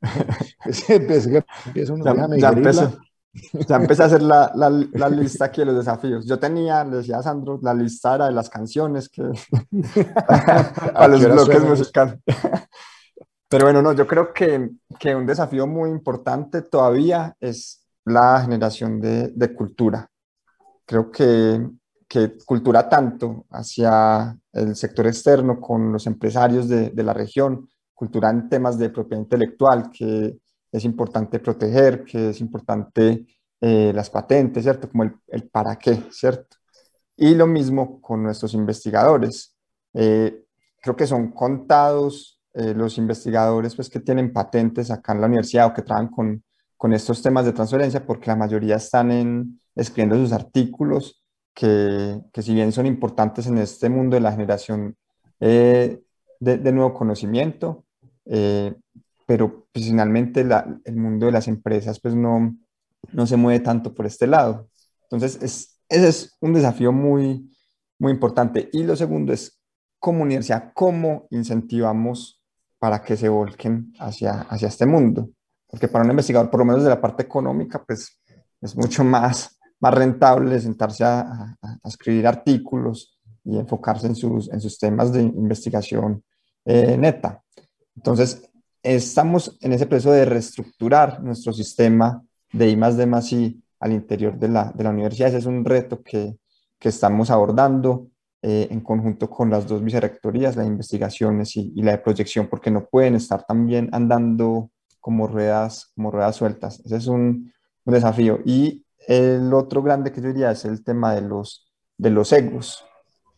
[SPEAKER 3] empecé, a hacer la, la, lista aquí de los desafíos. Yo tenía, le decía a Sandro, la lista era de las canciones que para los bloques musicales. Pero bueno, no, yo creo que, que, un desafío muy importante todavía es la generación de, de cultura. Creo que, que, cultura tanto hacia el sector externo con los empresarios de, de la región, cultura en temas de propiedad intelectual, que es importante proteger, que es importante eh, las patentes, ¿cierto? Como el, el, para qué, ¿cierto? Y lo mismo con nuestros investigadores. Eh, creo que son contados eh, los investigadores pues, que tienen patentes acá en la universidad o que trabajan con, con estos temas de transferencia, porque la mayoría están en, escribiendo sus artículos, que, si bien son importantes en este mundo de la generación de, de, nuevo conocimiento, pero pues, finalmente el mundo de las empresas pues no, no se mueve tanto por este lado. Entonces, es, ese es un desafío muy, muy importante. Y lo segundo es, como universidad, ¿cómo incentivamos para que se volquen hacia, hacia este mundo? Porque para un investigador, por lo menos de la parte económica, pues es mucho más, más rentable sentarse a, escribir artículos y enfocarse en sus, en sus temas de investigación eh, neta. Entonces, estamos en ese proceso de reestructurar nuestro sistema de I más D I al interior de la, de la universidad. Ese es un reto que, que estamos abordando eh, en conjunto con las dos vicerrectorías, la de investigaciones y, la de proyección, porque no pueden estar también andando como ruedas, como ruedas sueltas. Ese es un desafío. Y el otro grande que yo diría es el tema de los, de los egos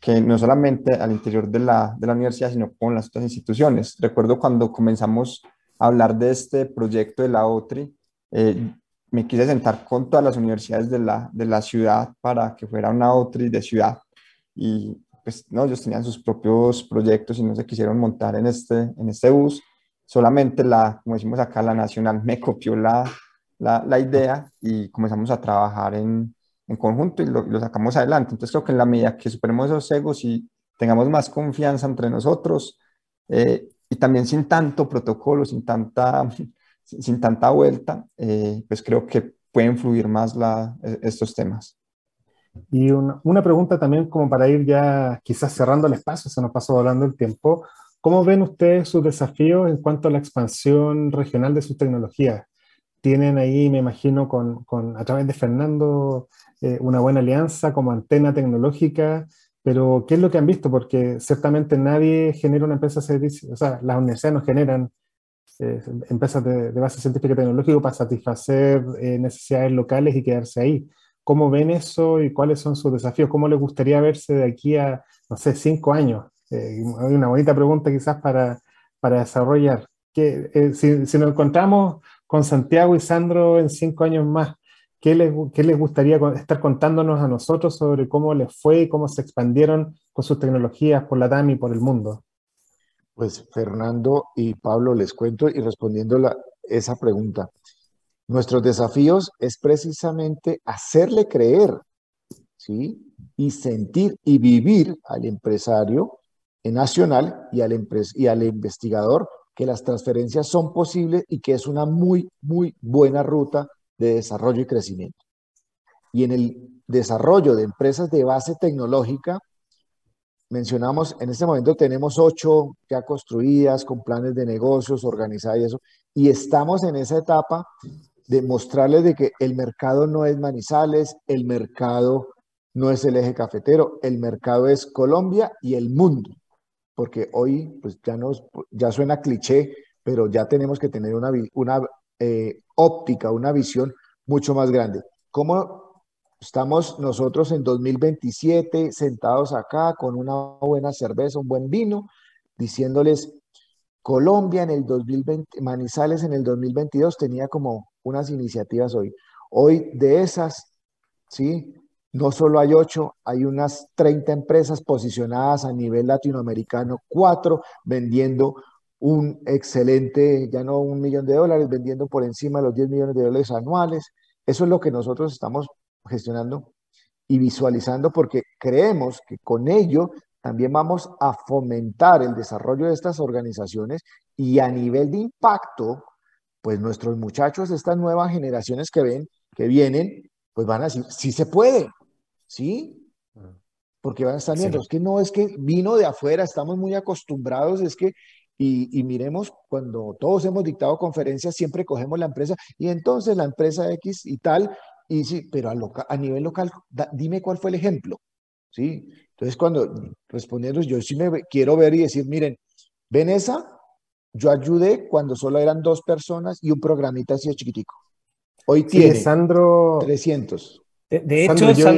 [SPEAKER 3] que no solamente al interior de la, de la universidad, sino con las otras instituciones. Recuerdo cuando comenzamos a hablar de este proyecto de la OTRI, eh, me quise sentar con todas las universidades de la, de la ciudad para que fuera una OTRI de ciudad. Y pues no, ellos tenían sus propios proyectos y no se quisieron montar en este, en este bus. Solamente la, como decimos acá, la nacional me copió la, la, idea y comenzamos a trabajar en, en conjunto y lo, sacamos adelante. Entonces creo que en la medida que superemos esos egos y tengamos más confianza entre nosotros eh, y también sin tanto protocolo, sin tanta, sin, tanta vuelta, eh, pues creo que pueden fluir más e, estos temas.
[SPEAKER 5] Y una, una, pregunta también como para ir ya quizás cerrando el espacio, se nos pasó hablando el tiempo. ¿Cómo ven ustedes sus desafíos en cuanto a la expansión regional de sus tecnologías? Tienen ahí, me imagino, con, con a través de Fernando, eh, una buena alianza como antena tecnológica, pero ¿qué es lo que han visto? Porque ciertamente nadie genera una empresa de servicio, o sea, las universidades no generan eh, empresas de, base científica y tecnológica para satisfacer eh, necesidades locales y quedarse ahí. ¿Cómo ven eso y cuáles son sus desafíos? ¿Cómo les gustaría verse de aquí a, no sé, cinco años? hay una bonita pregunta quizás para, para desarrollar. Que, si, si nos encontramos con Santiago y Sandro en cinco años más, ¿Qué les, les, gustaría estar contándonos a nosotros sobre cómo les fue y cómo se expandieron con sus tecnologías por la TAM y por el mundo?
[SPEAKER 4] Pues Fernando y Pablo les cuento y respondiendo la, esa pregunta. Nuestros desafíos es precisamente hacerle creer, ¿sí? Y sentir y vivir al empresario nacional y al, y al investigador que las transferencias son posibles y que es una muy, muy buena ruta de desarrollo y crecimiento. Y en el desarrollo de empresas de base tecnológica, mencionamos, en este momento tenemos ocho ya construidas con planes de negocios organizadas y eso, y estamos en esa etapa de mostrarles de que el mercado no es Manizales, el mercado no es el eje cafetero, el mercado es Colombia y el mundo, porque hoy pues ya, nos, ya suena cliché, pero ya tenemos que tener una, una eh, óptica, una visión mucho más grande. ¿Cómo estamos nosotros en 2027 sentados acá con una buena cerveza, un buen vino, diciéndoles, Colombia en el 2020, Manizales en el 2022 tenía como unas iniciativas hoy. Hoy de esas, ¿sí? No solo hay ocho, hay unas 30 empresas posicionadas a nivel latinoamericano, cuatro vendiendo un excelente, ya no un millón de dólares, vendiendo por encima de los 10 millones de dólares anuales. Eso es lo que nosotros estamos gestionando y visualizando porque creemos que con ello también vamos a fomentar el desarrollo de estas organizaciones y a nivel de impacto, pues nuestros muchachos, estas nuevas generaciones que ven, que vienen, pues van a decir, sí se puede, ¿sí? Porque van a estar viendo, es que no es que vino de afuera, estamos muy acostumbrados, es que, y, miremos, cuando todos hemos dictado conferencias, siempre cogemos la empresa, y entonces la empresa X y tal, y sí, pero a, a nivel local, dime cuál fue el ejemplo, ¿sí? Entonces, cuando respondiendo, yo sí me quiero ver y decir, miren, ven esa, yo ayudé cuando solo eran dos personas y un programita así de chiquitico. Hoy tiene
[SPEAKER 5] Sandro,
[SPEAKER 4] 300.
[SPEAKER 5] De, hecho, yo,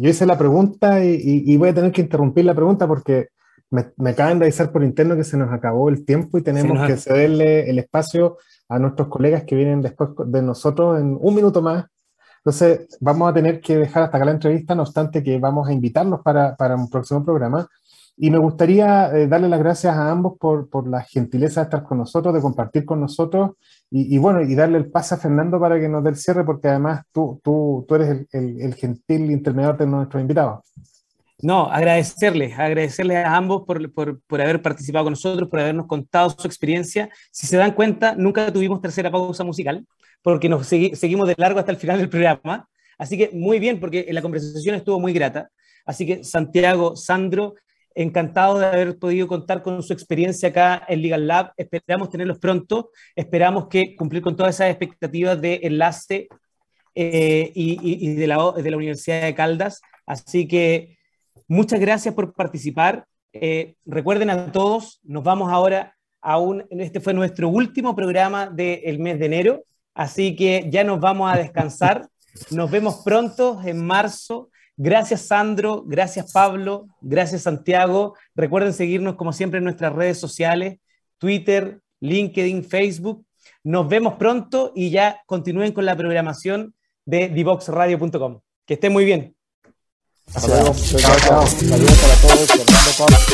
[SPEAKER 5] hice la pregunta y, voy a tener que interrumpir la pregunta porque me, me, acaban de avisar por interno que se nos acabó el tiempo y tenemos que cederle el espacio a nuestros colegas que vienen después de nosotros en un minuto más. Entonces, vamos a tener que dejar hasta acá la entrevista, no obstante que vamos a invitarlos para, para un próximo programa. Y me gustaría eh, darle las gracias a ambos por, por, la gentileza de estar con nosotros, de compartir con nosotros y, bueno, y darle el pase a Fernando para que nos dé el cierre, porque además tú, tú, tú eres el, el, gentil intermediario de nuestros invitados.
[SPEAKER 1] No, agradecerles, agradecerles a ambos por, por, por, haber participado con nosotros, por habernos contado su experiencia. Si se dan cuenta, nunca tuvimos tercera pausa musical, porque nos seguimos de largo hasta el final del programa. Así que muy bien, porque la conversación estuvo muy grata. Así que Santiago, Sandro, encantado de haber podido contar con su experiencia acá en Legal Lab. Esperamos tenerlos pronto. Esperamos que cumplir con todas esas expectativas de enlace eh, y, de, la, de, Universidad de Caldas. Así que muchas gracias por participar. Eh, recuerden a todos, nos vamos ahora a un, este fue nuestro último programa del mes de enero, así que ya nos vamos a descansar. Nos vemos pronto en marzo Gracias Sandro, gracias Pablo, gracias Santiago. Recuerden seguirnos como siempre en nuestras redes sociales, Twitter, LinkedIn, Facebook. Nos vemos pronto y ya continúen con la programación de divoxradio.com. Que estén muy bien.
[SPEAKER 4] Hasta luego. Chao, chao. Saludos para todos.